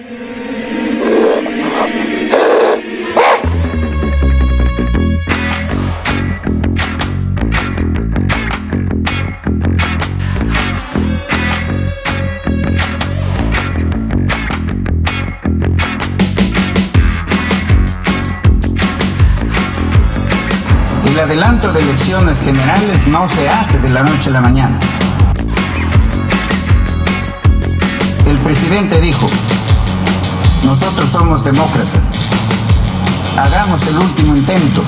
El adelanto de elecciones generales no se hace de la noche a la mañana. El presidente dijo, nosotros somos demócratas. Hagamos el último intento.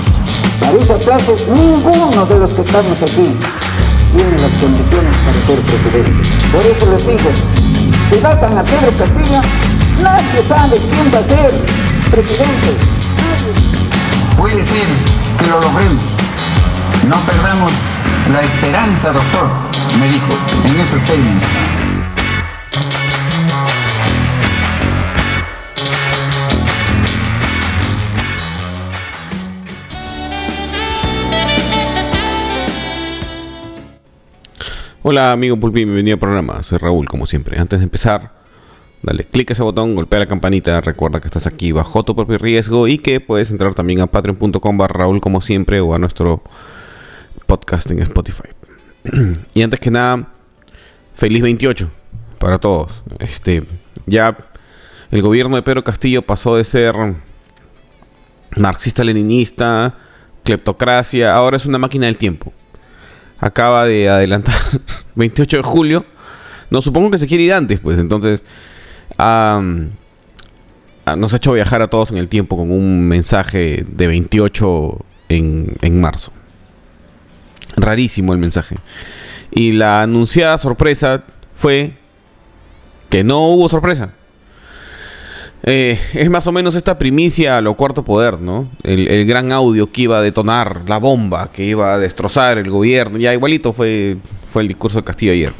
Marisa Plácido, ninguno de los que estamos aquí tiene las condiciones para ser presidente. Por eso les digo, si matan a Pedro Castillo, nadie sabe quién va a ser presidente. Nadie. Puede ser que lo logremos. No perdamos la esperanza, doctor, me dijo, en esos términos. Hola amigo Pulpi, bienvenido al programa. Soy Raúl, como siempre. Antes de empezar, dale clic a ese botón, golpea la campanita, recuerda que estás aquí bajo tu propio riesgo y que puedes entrar también a patreon.com barra Raúl como siempre o a nuestro podcast en Spotify. y antes que nada, feliz 28 para todos. Este, ya el gobierno de Pedro Castillo pasó de ser marxista-leninista, cleptocracia, ahora es una máquina del tiempo acaba de adelantar 28 de julio. No, supongo que se quiere ir antes, pues entonces ah, nos ha hecho viajar a todos en el tiempo con un mensaje de 28 en, en marzo. Rarísimo el mensaje. Y la anunciada sorpresa fue que no hubo sorpresa. Eh, es más o menos esta primicia a lo cuarto poder, ¿no? El, gran audio que iba a detonar la bomba, que iba a destrozar el gobierno. Ya igualito fue, fue el discurso de Castillo ayer.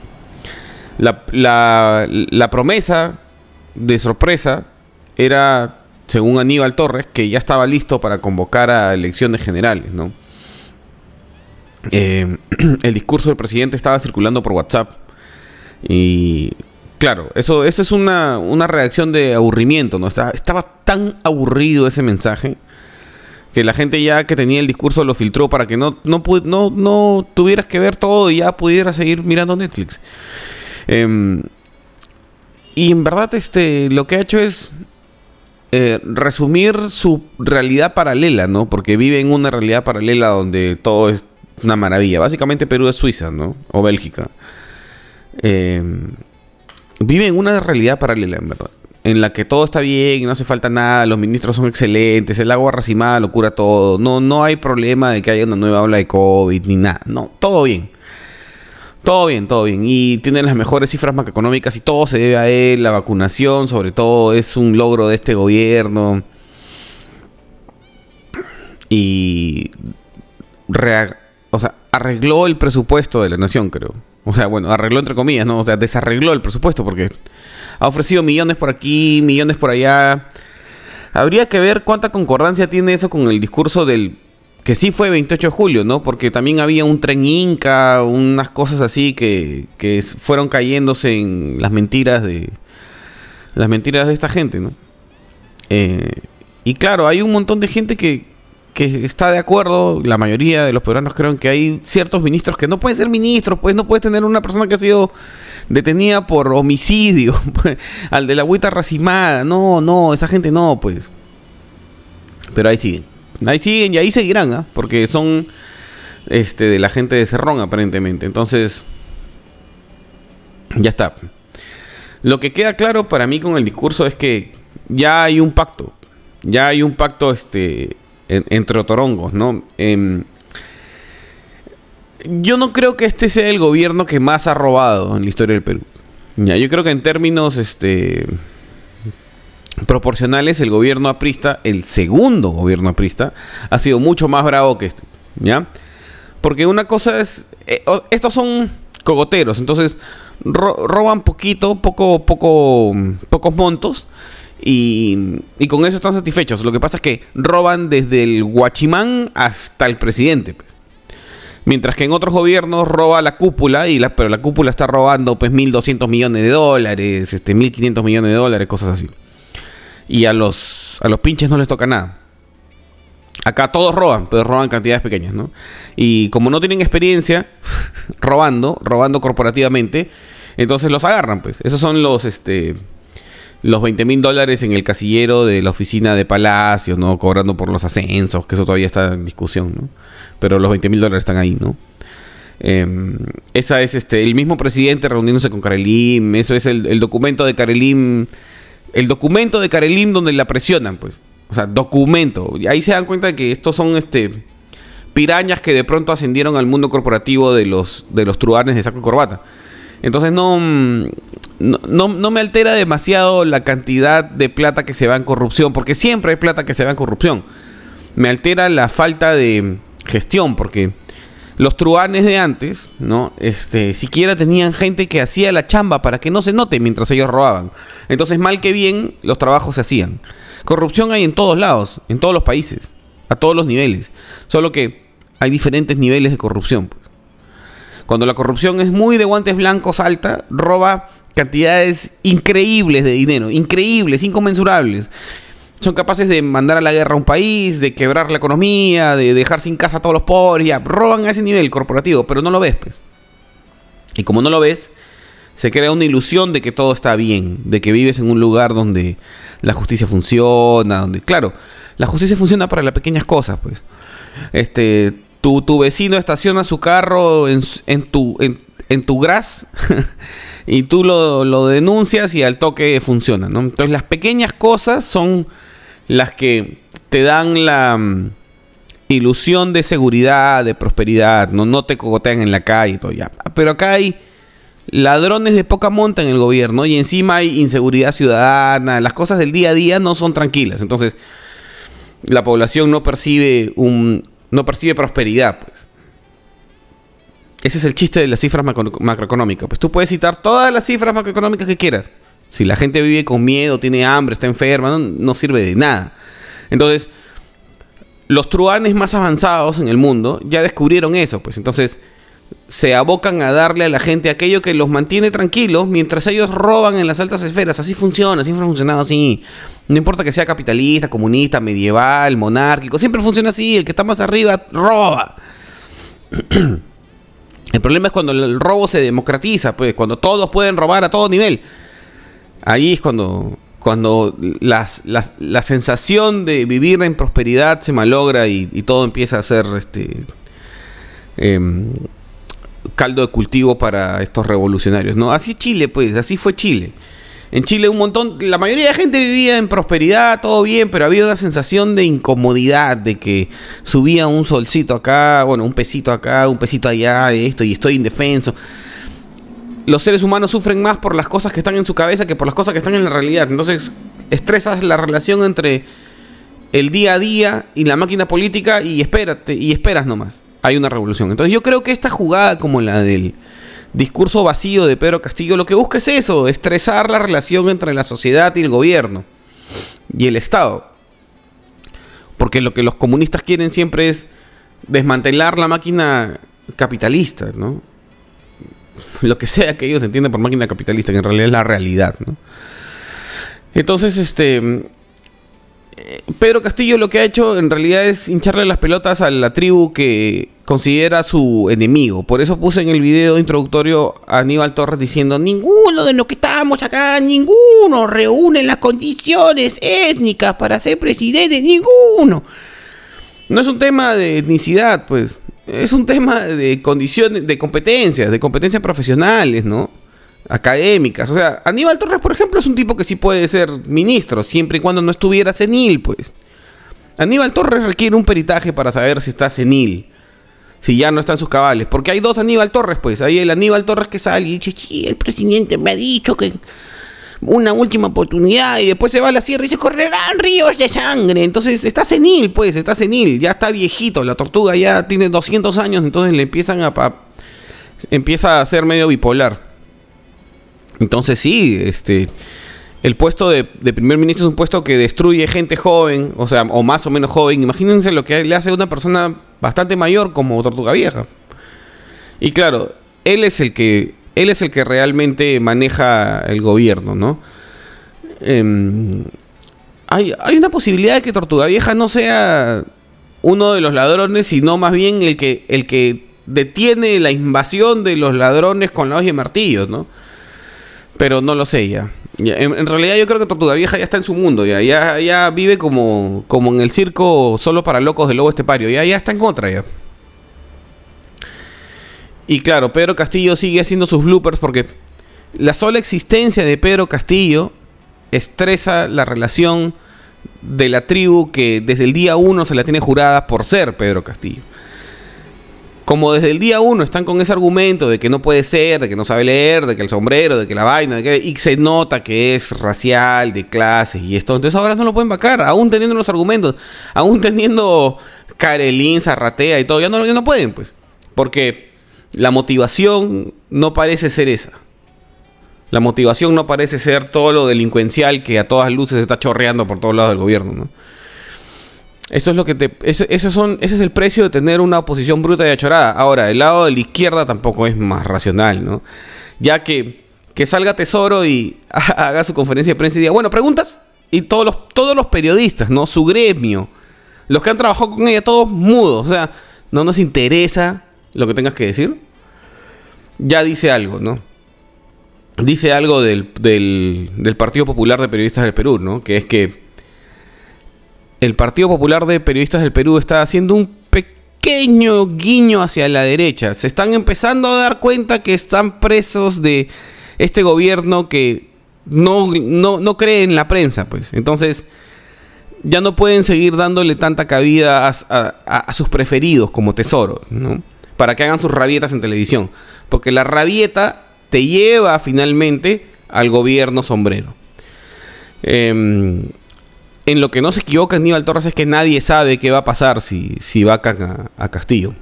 La, la- la promesa de sorpresa era, según Aníbal Torres, que ya estaba listo para convocar a elecciones generales, ¿no? Eh, el discurso del presidente estaba circulando por WhatsApp y claro, eso, eso es una, una reacción de aburrimiento, ¿no? Estaba, tan aburrido ese mensaje que la gente ya que tenía el discurso lo filtró para que no, no, no, no tuvieras que ver todo y ya pudieras seguir mirando Netflix. Em, y en verdad este, lo que ha hecho es eh, resumir su realidad paralela, ¿no? Porque vive en una realidad paralela donde todo es una maravilla. Básicamente Perú es Suiza, ¿no? O Bélgica. Em, vive en una realidad paralela, en verdad. En la que todo está bien, no hace falta nada, los ministros son excelentes, el agua racimada lo cura todo, no, no hay problema de que haya una nueva ola de COVID ni nada, no, todo bien. Todo bien, todo bien. Y tiene las mejores cifras macroeconómicas y todo se debe a él, la vacunación sobre todo es un logro de este gobierno. Y o sea, arregló el presupuesto de la nación, creo. O sea, bueno, arregló entre comillas, ¿no? O sea, desarregló el presupuesto porque ha ofrecido millones por aquí, millones por allá. Habría que ver cuánta concordancia tiene eso con el discurso del que sí fue 28 de julio, ¿no? Porque también había un tren inca, unas cosas así que, que fueron cayéndose en las mentiras de las mentiras de esta gente, ¿no? Eh, y claro, hay un montón de gente que, que está de acuerdo, la mayoría de los peruanos creen que hay ciertos ministros que no pueden ser ministros, pues no puedes tener una persona que ha sido detenida por homicidio, pues, al de la agüita racimada, no, no, esa gente no, pues. Pero ahí siguen, ahí siguen y ahí seguirán, ¿ah? porque son este de la gente de Cerrón aparentemente, entonces ya está. Lo que queda claro para mí con el discurso es que ya hay un pacto. Ya hay un pacto este, en- entre otorongos, ¿no? Em, yo no creo que este sea el gobierno que más ha robado en la historia del Perú. Ya, yo creo que en términos este, proporcionales, el gobierno aprista, el segundo gobierno aprista, ha sido mucho más bravo que este. ¿Ya? Porque una cosa es. eh, estos son cogoteros, entonces ro- roban poquito, poco, poco, pocos montos. Y, con eso están satisfechos. Lo que pasa es que roban desde el guachimán hasta el presidente. pues. Mientras que en otros gobiernos roba la cúpula, y pero la cúpula está robando pues 1.200 millones de dólares, este, 1.500 millones de dólares, cosas así. y a los, a los pinches no les toca nada. Acá todos roban, pero roban cantidades pequeñas, ¿no? Y como no tienen experiencia robando, robando corporativamente, entonces los agarran, pues. Esos son los, este, los 20 mil dólares en el casillero de la oficina de Palacio, ¿no? Cobrando por los ascensos, que eso todavía está en discusión, ¿no? Pero los 20 mil dólares están ahí, ¿no? Eh, esa es este, el mismo presidente reuniéndose con Karelim, eso es el, el documento de Karelim, el documento de Karelim donde la presionan, pues. O sea, documento. Y ahí se dan cuenta de que estos son este pirañas que de pronto ascendieron al mundo corporativo de los, de los truanes de saco y corbata. Entonces no, no, no, me altera demasiado la cantidad de plata que se va en corrupción, porque siempre hay plata que se va en corrupción. Me altera la falta de gestión, porque los truanes de antes, ¿no? Este, siquiera tenían gente que hacía la chamba para que no se note mientras ellos robaban. Entonces, mal que bien, los trabajos se hacían. Corrupción hay en todos lados, en todos los países, a todos los niveles. Solo que hay diferentes niveles de corrupción. Cuando la corrupción es muy de guantes blancos alta, roba cantidades increíbles de dinero, increíbles, inconmensurables. Son capaces de mandar a la guerra a un país, de quebrar la economía, de dejar sin casa a todos los pobres, ya, roban a ese nivel corporativo, pero no lo ves, pues. Y como no lo ves, se crea una ilusión de que todo está bien, de que vives en un lugar donde la justicia funciona, donde, claro, la justicia funciona para las pequeñas cosas, pues. Este, tu, tu vecino estaciona su carro en, tu, en, tu gras y tú lo, lo, denuncias y al toque funciona, ¿no? Entonces las pequeñas cosas son las que te dan la mm, ilusión de seguridad, de prosperidad, no, no te cogotean en la calle y todo ya. Pero acá hay ladrones de poca monta en el gobierno y encima hay inseguridad ciudadana, las cosas del día a día no son tranquilas. Entonces, la población no percibe un no percibe prosperidad, pues. Ese es el chiste de las cifras macroeconómicas. Pues tú puedes citar todas las cifras macroeconómicas que quieras. Si la gente vive con miedo, tiene hambre, está enferma, no, no sirve de nada. Entonces, los truanes más avanzados en el mundo ya descubrieron eso, pues. Entonces, se abocan a darle a la gente aquello que los mantiene tranquilos mientras ellos roban en las altas esferas. Así funciona, siempre ha funcionado así. No importa que sea capitalista, comunista, medieval, monárquico, siempre funciona así. El que está más arriba roba. El problema es cuando el robo se democratiza, pues, cuando todos pueden robar a todo nivel. Ahí es cuando, cuando las, la sensación de vivir en prosperidad se malogra y, todo empieza a ser este. Em, caldo de cultivo para estos revolucionarios, ¿no? Así Chile, pues, así fue Chile. En Chile un montón, la mayoría de gente vivía en prosperidad, todo bien, pero había una sensación de incomodidad, de que subía un solcito acá, bueno, un pesito acá, un pesito allá, esto, y estoy indefenso. Los seres humanos sufren más por las cosas que están en su cabeza que por las cosas que están en la realidad. Entonces, estresas la relación entre el día a día y la máquina política y espérate, y esperas nomás hay una revolución. Entonces yo creo que esta jugada como la del discurso vacío de Pedro Castillo lo que busca es eso, estresar la relación entre la sociedad y el gobierno y el Estado. Porque lo que los comunistas quieren siempre es desmantelar la máquina capitalista, ¿no? Lo que sea que ellos entiendan por máquina capitalista, que en realidad es la realidad, ¿no? Entonces, este Pedro Castillo lo que ha hecho en realidad es hincharle las pelotas a la tribu que considera su enemigo. Por eso puse en el video introductorio a Aníbal Torres diciendo, ninguno de los que estamos acá, ninguno reúne las condiciones étnicas para ser presidente, ninguno. No es un tema de etnicidad, pues. Es un tema de condiciones, de competencias, de competencias profesionales, ¿no? académicas. O sea, Aníbal Torres, por ejemplo, es un tipo que sí puede ser ministro, siempre y cuando no estuviera senil, pues. Aníbal Torres requiere un peritaje para saber si está senil. Si ya no está en sus cabales. Porque hay dos Aníbal Torres, pues. Hay el Aníbal Torres que sale y dice, sí, el presidente me ha dicho que una última oportunidad y después se va a la sierra y se correrán ríos de sangre. Entonces está senil, pues, está senil. Ya está viejito. La tortuga ya tiene 200 años, entonces le empiezan a... empieza a ser medio bipolar. Entonces sí, este, el puesto de, primer ministro es un puesto que destruye gente joven, o sea, o más o menos joven. Imagínense lo que le hace a una persona bastante mayor como Tortuga Vieja. Y claro, él es el que, él es el que realmente maneja el gobierno, ¿no? Em, hay, una posibilidad de que Tortuga Vieja no sea uno de los ladrones, sino más bien el que, el que detiene la invasión de los ladrones con la y martillos, ¿no? Pero no lo sé ya. En, realidad yo creo que Tortuga Vieja ya está en su mundo, ya, ya, ya vive como, como en el circo solo para locos del lobo estepario, ya, ya está en contra ya. Y claro, Pedro Castillo sigue haciendo sus bloopers porque la sola existencia de Pedro Castillo estresa la relación de la tribu que desde el día uno se la tiene jurada por ser Pedro Castillo. Como desde el día uno están con ese argumento de que no puede ser, de que no sabe leer, de que el sombrero, de que la vaina, de que, y se nota que es racial, de clases y esto, entonces ahora no lo pueden vacar, aún teniendo los argumentos, aún teniendo Karelin, Zarratea y todo, ya no, ya no pueden, pues. Porque la motivación no parece ser esa. La motivación no parece ser todo lo delincuencial que a todas luces está chorreando por todos lados del gobierno, ¿no? Eso es lo que te. Ese, son, ese es el precio de tener una oposición bruta y achorada. Ahora, el lado de la izquierda tampoco es más racional, ¿no? Ya que, que salga Tesoro y haga su conferencia de prensa y diga, bueno, preguntas. Y todos los, todos los periodistas, ¿no? Su gremio, los que han trabajado con ella, todos mudos. O sea, no nos interesa lo que tengas que decir. Ya dice algo, ¿no? dice algo del, del, Partido Popular de Periodistas del Perú, ¿no? Que es que el Partido Popular de Periodistas del Perú está haciendo un pequeño guiño hacia la derecha. Se están empezando a dar cuenta que están presos de este gobierno que no, no, cree en la prensa, pues. Entonces, ya no pueden seguir dándole tanta cabida a, sus preferidos como tesoros, ¿no? Para que hagan sus rabietas en televisión. Porque la rabieta te lleva finalmente al gobierno sombrero. Em, en lo que no se equivoca Aníbal Torres es que nadie sabe qué va a pasar si, si va a, Castillo.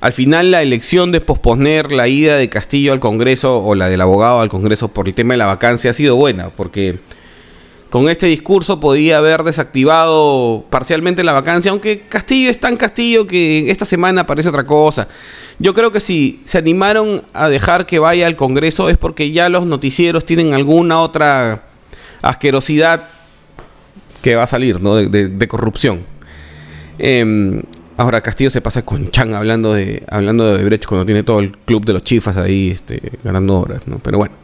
Al final la elección de posponer la ida de Castillo al Congreso o la del abogado al Congreso por el tema de la vacancia ha sido buena, porque con este discurso podía haber desactivado parcialmente la vacancia, aunque Castillo es tan Castillo que esta semana parece otra cosa. Yo creo que si se animaron a dejar que vaya al Congreso es porque ya los noticieros tienen alguna otra asquerosidad que va a salir, ¿no? De, corrupción. Em, ahora Castillo se pasa con Chan hablando de hablando de Brecht cuando tiene todo el club de los chifas ahí este, ganando horas, ¿no? Pero bueno.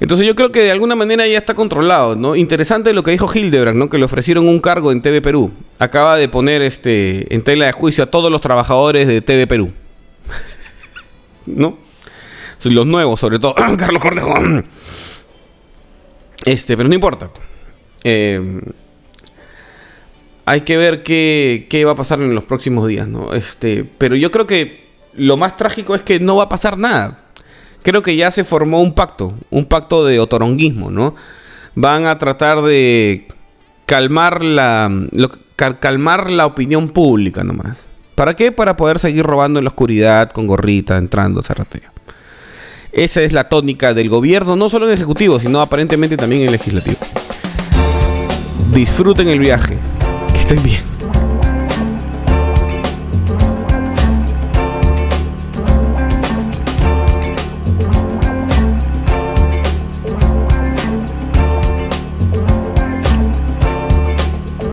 Entonces yo creo que de alguna manera ya está controlado, ¿no? Interesante lo que dijo Hildebrand, ¿no? Que le ofrecieron un cargo en TV Perú. Acaba de poner este en tela de juicio a todos los trabajadores de TV Perú. ¿No? Los nuevos, sobre todo. Carlos Cornejo. Este, pero no importa. Eh, hay que ver qué, qué, va a pasar en los próximos días, ¿no? Este, pero yo creo que lo más trágico es que no va a pasar nada creo que ya se formó un pacto, un pacto de otoronguismo, ¿no? Van a tratar de calmar la, calmar la opinión pública nomás. ¿Para qué? Para poder seguir robando en la oscuridad con gorrita, entrando, cerrateo. Esa es la tónica del gobierno, no solo en el ejecutivo, sino aparentemente también en el legislativo. Disfruten el viaje. Que estén bien.